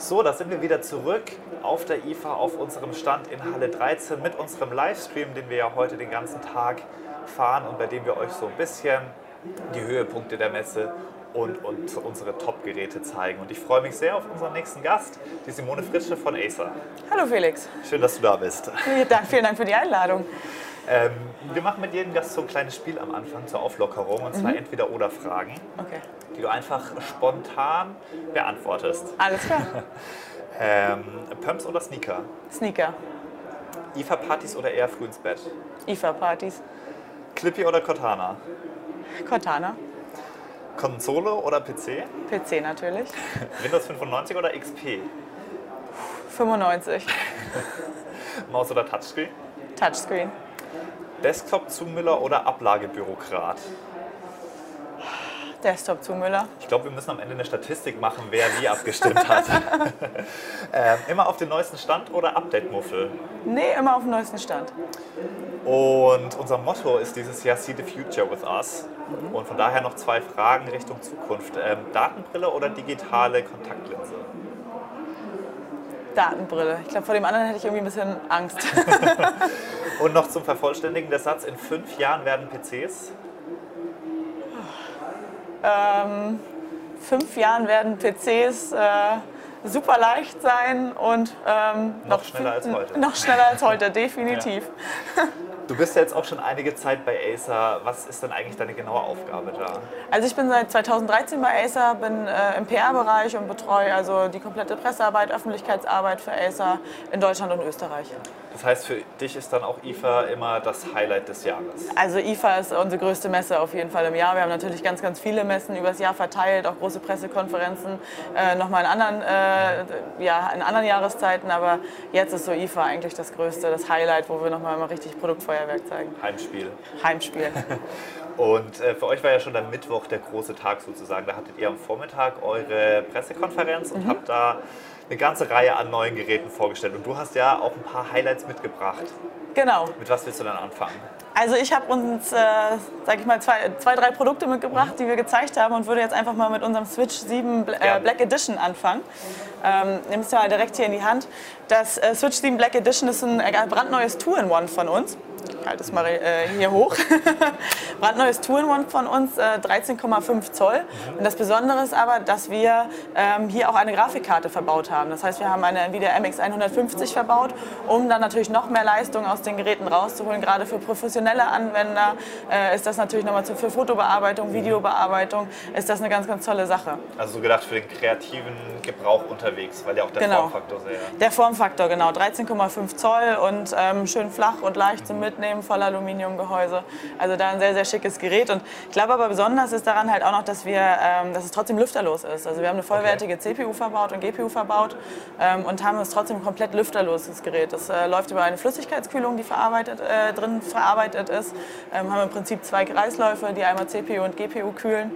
So, da sind wir wieder zurück auf der IFA, auf unserem Stand in Halle 13 mit unserem Livestream, den wir ja heute den ganzen Tag fahren und bei dem wir euch so ein bisschen die Höhepunkte der Messe und, und unsere Top-Geräte zeigen. Und ich freue mich sehr auf unseren nächsten Gast, die Simone Fritsche von Acer. Hallo Felix. Schön, dass du da bist. Vielen Dank, vielen Dank für die Einladung. Ähm, wir machen mit jedem Gast so ein kleines Spiel am Anfang zur Auflockerung und zwar entweder oder Fragen, Okay. die du einfach spontan beantwortest. Alles klar. Ähm, Pumps oder Sneaker? Sneaker, IFA-Partys oder eher früh ins Bett? IFA-Partys, Clippy oder Cortana? Cortana, Konsole oder PC? PC natürlich, Windows 95 oder XP? 95, Maus oder Touchscreen? Touchscreen, Desktop-Zumüller oder Ablagebürokrat? Desktop zu Müller. Ich glaube, wir müssen am Ende eine Statistik machen, wer wie abgestimmt hat. ähm, immer auf den neuesten Stand oder Update-Muffel? Nee, immer auf dem neuesten Stand. Und unser Motto ist dieses Jahr See the Future with Us. Und von daher noch zwei Fragen Richtung Zukunft. Ähm, Datenbrille oder digitale Kontaktlinse? Datenbrille. Ich glaube, vor dem anderen hätte ich irgendwie ein bisschen Angst. Und noch zum Vervollständigen der Satz, in fünf Jahren werden PCs ähm, fünf Jahren werden PCs äh, super leicht sein und ähm, Noch schneller als heute. Noch schneller als heute, definitiv. Du bist ja jetzt auch schon einige Zeit bei Acer. Was ist denn eigentlich deine genaue Aufgabe da? Also ich bin seit 2013 bei Acer, bin äh, im PR-Bereich und betreue also die komplette Pressearbeit, Öffentlichkeitsarbeit für Acer in Deutschland und Österreich. Das heißt, für dich ist dann auch IFA immer das Highlight des Jahres. Also IFA ist unsere größte Messe auf jeden Fall im Jahr. Wir haben natürlich ganz, ganz viele Messen übers Jahr verteilt, auch große Pressekonferenzen, äh, nochmal in anderen, äh, ja, in anderen Jahreszeiten. Aber jetzt ist so IFA eigentlich das größte, das Highlight, wo wir nochmal mal richtig Produktfeuerwerk zeigen. Heimspiel. Heimspiel. Und äh, für euch war ja schon der Mittwoch der große Tag sozusagen. Da hattet ihr am Vormittag eure Pressekonferenz und habt da eine ganze Reihe an neuen Geräten vorgestellt. Und du hast ja auch ein paar Highlights mitgebracht. Genau. Mit was willst du dann anfangen? Also ich habe uns, äh, sag ich mal, zwei, zwei, drei Produkte mitgebracht, die wir gezeigt haben und würde jetzt einfach mal mit unserem Switch 7 Bla- äh, Gerne. Black Edition anfangen. Ähm, Nimmst du mal direkt hier in die Hand. Das äh, Switch 7 Black Edition ist ein äh, brandneues Two-in-One von uns. Ich halte es mal äh, hier hoch. brandneues Two-in-One von uns, äh, 13,5 Zoll. Und das Besondere ist aber, dass wir ähm, hier auch eine Grafikkarte verbaut haben. Das heißt, wir haben eine Nvidia MX 150 verbaut, um dann natürlich noch mehr Leistung aus den Geräten rauszuholen. Gerade für professionelle Anwender äh, ist das natürlich nochmal für Fotobearbeitung, Videobearbeitung, ist das eine ganz, ganz tolle Sache. Also so gedacht für den kreativen Gebrauch unterwegs, weil ja auch der Genau. Formfaktor sehr. Der Formfaktor, genau, 13,5 Zoll und ähm, schön flach und leicht zum Mitnehmen, voll Aluminiumgehäuse. Also da ein sehr, sehr schickes Gerät. Und ich glaube aber besonders ist daran halt auch noch, dass, wir, ähm, dass es trotzdem lüfterlos ist. Also wir haben eine vollwertige CPU verbaut und GPU verbaut ähm, und haben es trotzdem komplett lüfterloses Gerät. Das äh, läuft über eine Flüssigkeitskühlung, die verarbeitet, äh, drin verarbeitet ist. Ähm, haben im Prinzip zwei Kreisläufe, die einmal CPU und GPU kühlen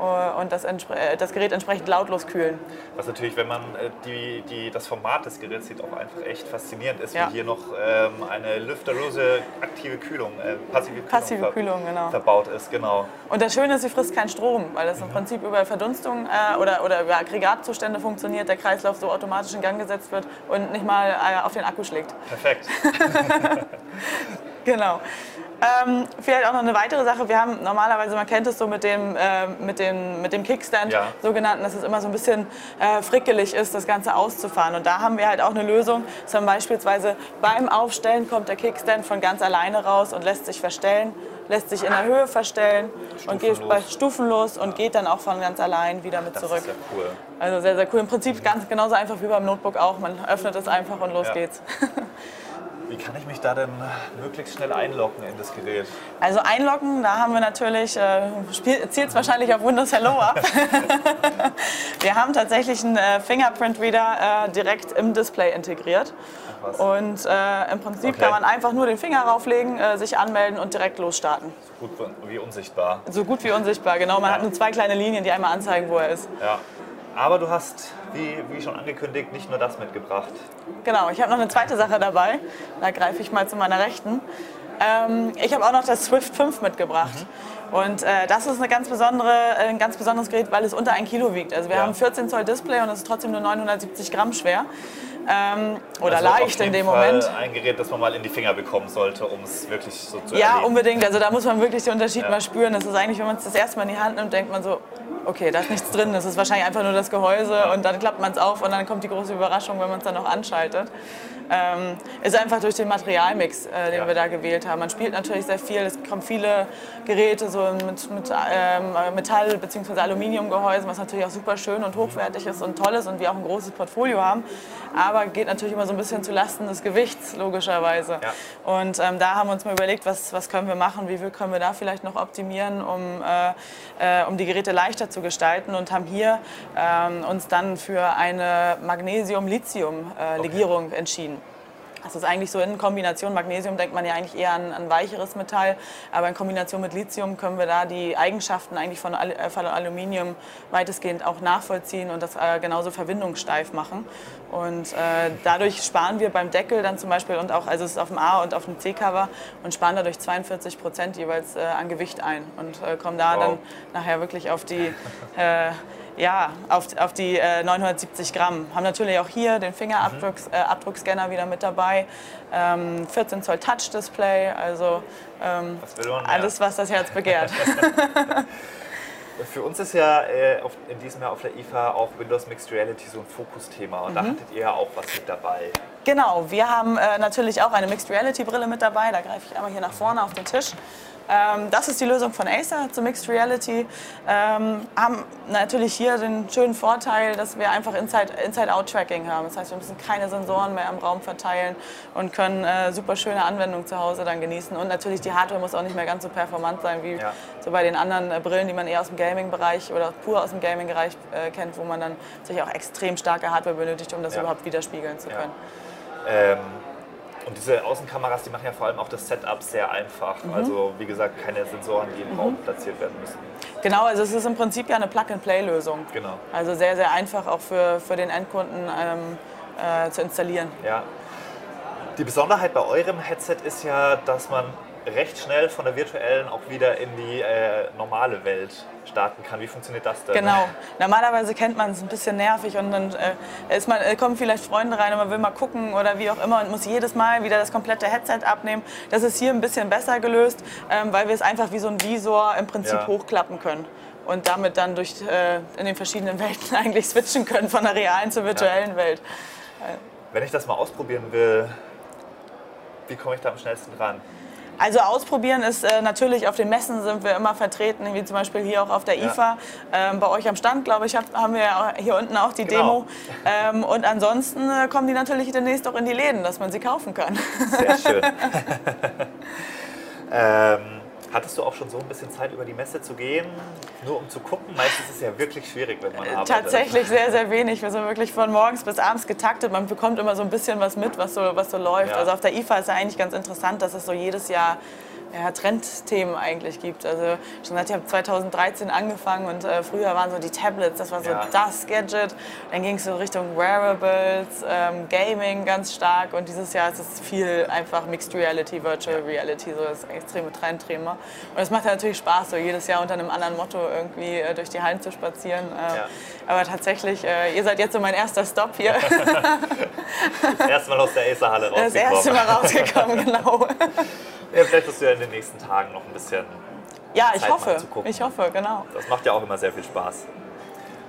und das, äh, das Gerät entsprechend lautlos kühlen. Was natürlich, wenn man äh, die, die, das Format des Geräts sieht, auch einfach echt faszinierend ist, Ja. wie hier noch ähm, eine lüfterlose aktive Kühlung, äh, passive Kühlung, Passive ver- Kühlung, genau. verbaut ist. Genau. Und das Schöne ist, sie frisst keinen Strom, weil es im Prinzip über Verdunstung äh, oder, oder über Aggregatzustände funktioniert, der Kreislauf so automatisch in Gang gesetzt wird und nicht mal äh, auf den Akku schlägt. Perfekt. Genau. Ähm, vielleicht auch noch eine weitere Sache. Wir haben normalerweise, man kennt es so mit dem, äh, mit dem, mit dem Kickstand, Ja. sogenannten, dass es immer so ein bisschen äh, frickelig ist, das Ganze auszufahren. Und da haben wir halt auch eine Lösung. Zum beispielsweise beim Aufstellen kommt der Kickstand von ganz alleine raus und lässt sich verstellen, lässt sich in der Höhe verstellen und geht Stufenlos. bei stufenlos und geht dann auch von ganz allein wieder mit Das zurück. ist ja cool. Also sehr, sehr cool. Im Prinzip ganz genauso einfach wie beim Notebook auch. Man öffnet es einfach und los Ja. geht's. Wie kann ich mich da denn möglichst schnell einloggen in das Gerät? Also einloggen, da haben wir natürlich, äh, zielt es wahrscheinlich auf Windows Hello ab. wir haben tatsächlich einen äh, Fingerprint-Reader äh, direkt im Display integriert. Und äh, im Prinzip Okay. kann man einfach nur den Finger rauflegen, äh, sich anmelden und direkt losstarten. Gut wie unsichtbar. So gut wie unsichtbar, genau. Man hat nur zwei kleine Linien, die einmal anzeigen, wo er ist. Ja. Aber du hast, wie, wie schon angekündigt, nicht nur das mitgebracht. Genau, ich habe noch eine zweite Sache dabei. Da greife ich mal zu meiner Rechten. Ähm, ich habe auch noch das Swift 5 mitgebracht. Und äh, das ist eine ganz besondere, ein ganz besonderes Gerät, weil es unter ein Kilo wiegt. Also wir Ja. haben 14 Zoll Display und es ist trotzdem nur 970 Gramm schwer. Ähm, oder Also leicht in dem Fall Moment. Ein Gerät, das man mal in die Finger bekommen sollte, um es wirklich so zu Ja, erleben. unbedingt. Also da muss man wirklich den Unterschied Ja. mal spüren. Das ist eigentlich, wenn man es das erste Mal in die Hand nimmt, denkt man so, okay, da ist nichts drin. Das ist wahrscheinlich einfach nur das Gehäuse und dann klappt man es auf und dann kommt die große Überraschung, wenn man es dann noch anschaltet. Ähm, ist einfach durch den Materialmix, äh, den Ja. wir da gewählt haben. Man spielt natürlich sehr viel. Es kommen viele Geräte so mit, mit ähm, Metall- bzw. Aluminiumgehäusen, was natürlich auch super schön und hochwertig ist und toll ist und wir auch ein großes Portfolio haben. Aber geht natürlich immer so ein bisschen zu Lasten des Gewichts, logischerweise. Ja. Und ähm, da haben wir uns mal überlegt, was, was können wir machen, wie viel können wir da vielleicht noch optimieren, um, äh, äh, um die Geräte leichter zu gestalten und haben hier ähm, uns dann für eine Magnesium-Lithium-Legierung entschieden. Das ist eigentlich so in Kombination, Magnesium denkt man ja eigentlich eher an ein weicheres Metall, aber in Kombination mit Lithium können wir da die Eigenschaften eigentlich von, Al äh, von Aluminium weitestgehend auch nachvollziehen und das äh, genauso verwindungssteif machen. Und äh, dadurch sparen wir beim Deckel dann zum Beispiel und auch, also es ist auf dem A und auf dem C-Cover und sparen dadurch 42 Prozent jeweils äh, an Gewicht ein und äh, kommen da Wow. dann nachher wirklich auf die äh, ja, auf, auf die äh, 970 Gramm. Haben natürlich auch hier den Fingerabdrucks, äh, Abdruckscanner wieder mit dabei. Ähm, 14 Zoll Touch-Display, also ähm, Was alles, was das Herz begehrt. Für uns ist ja äh, auf, in diesem Jahr auf der IFA auch Windows Mixed Reality so ein Fokusthema und da hattet ihr ja auch was mit dabei. genau, wir haben äh, natürlich auch eine Mixed Reality Brille mit dabei. Da greife ich einmal hier nach vorne auf den Tisch. Ähm, das ist die Lösung von Acer zur Mixed Reality. Ähm, haben natürlich hier den schönen Vorteil, dass wir einfach Inside- Inside-Out-Tracking haben. Das heißt, wir müssen keine Sensoren mehr im Raum verteilen und können äh, super schöne Anwendungen zu Hause dann genießen. Und natürlich die Hardware muss auch nicht mehr ganz so performant sein wie Ja. so bei den anderen äh, Brillen, die man eher aus dem Gaming-Bereich oder pur aus dem Gaming-Bereich äh, kennt, wo man dann natürlich auch extrem starke Hardware benötigt, um das Ja. überhaupt widerspiegeln zu Ja. können. Ähm, und diese Außenkameras, die machen ja vor allem auch das Setup sehr einfach. Mhm. Also wie gesagt, keine Sensoren, die im Raum platziert werden müssen. Genau, also es ist im Prinzip ja eine Plug-and-Play-Lösung. Genau. Also sehr, sehr einfach auch für, für den Endkunden ähm, äh, zu installieren. Ja. Die Besonderheit bei eurem Headset ist ja, dass man recht schnell von der virtuellen auch wieder in die äh, normale Welt starten kann. Wie funktioniert das denn? Genau. Normalerweise kennt man es ein bisschen nervig und dann äh, ist man, äh, kommen vielleicht Freunde rein und man will mal gucken oder wie auch immer und muss jedes Mal wieder das komplette Headset abnehmen. Das ist hier ein bisschen besser gelöst, ähm, weil wir es einfach wie so ein Visor im Prinzip Ja. hochklappen können. Und damit dann durch äh, in den verschiedenen Welten eigentlich switchen können von der realen zur virtuellen Welt. Wenn ich das mal ausprobieren will, wie komme ich da am schnellsten ran? Also ausprobieren ist äh, natürlich, auf den Messen sind wir immer vertreten, wie zum Beispiel hier auch auf der Ja. IFA. Ähm, bei euch am Stand, glaube ich, hab, haben wir ja hier unten auch die Genau. Demo. Ähm, und ansonsten äh, kommen die natürlich demnächst auch in die Läden, dass man sie kaufen kann. Sehr schön. ähm, hattest du auch schon so ein bisschen Zeit, über die Messe zu gehen, nur um zu gucken? Meistens ist es ja wirklich schwierig, wenn man arbeitet. Tatsächlich sehr, sehr wenig. Wir sind wirklich von morgens bis abends getaktet. Man bekommt immer so ein bisschen was mit, was so, was so läuft. Ja. Also auf der IFA ist ja eigentlich ganz interessant, dass es so jedes Jahr ja, Trendthemen eigentlich gibt. Also schon seit ich habe 2013 angefangen und äh, früher waren so die Tablets, das war so Ja. das Gadget. Dann ging es so Richtung Wearables, ähm, Gaming ganz stark und dieses Jahr ist es viel einfach Mixed Reality, Virtual Reality, so das extreme Trendthema. Und es macht ja natürlich Spaß, so jedes Jahr unter einem anderen Motto irgendwie äh, durch die Hallen zu spazieren. Äh, Ja. Aber tatsächlich, äh, ihr seid jetzt so mein erster Stop hier. Das erste Mal aus der Acer-Halle rausgekommen. Das erste Mal rausgekommen, genau. Ja, vielleicht wirst du ja in den nächsten Tagen noch ein bisschen. Ja, ich Zeit hoffe. Ich hoffe, genau. Das macht ja auch immer sehr viel Spaß.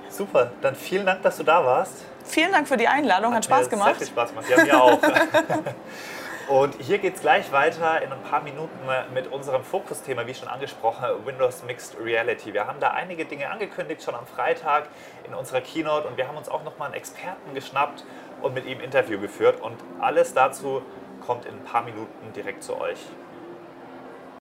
Super, dann vielen Dank, dass du da warst. Vielen Dank für die Einladung, hat Spaß Mir gemacht. Sehr viel Spaß gemacht. Ja, mir auch. Und hier geht es gleich weiter in ein paar Minuten mit unserem Fokusthema, wie schon angesprochen, Windows Mixed Reality. Wir haben da einige Dinge angekündigt, schon am Freitag in unserer Keynote und wir haben uns auch nochmal einen Experten geschnappt und mit ihm Interview geführt und alles dazu kommt in ein paar Minuten direkt zu euch.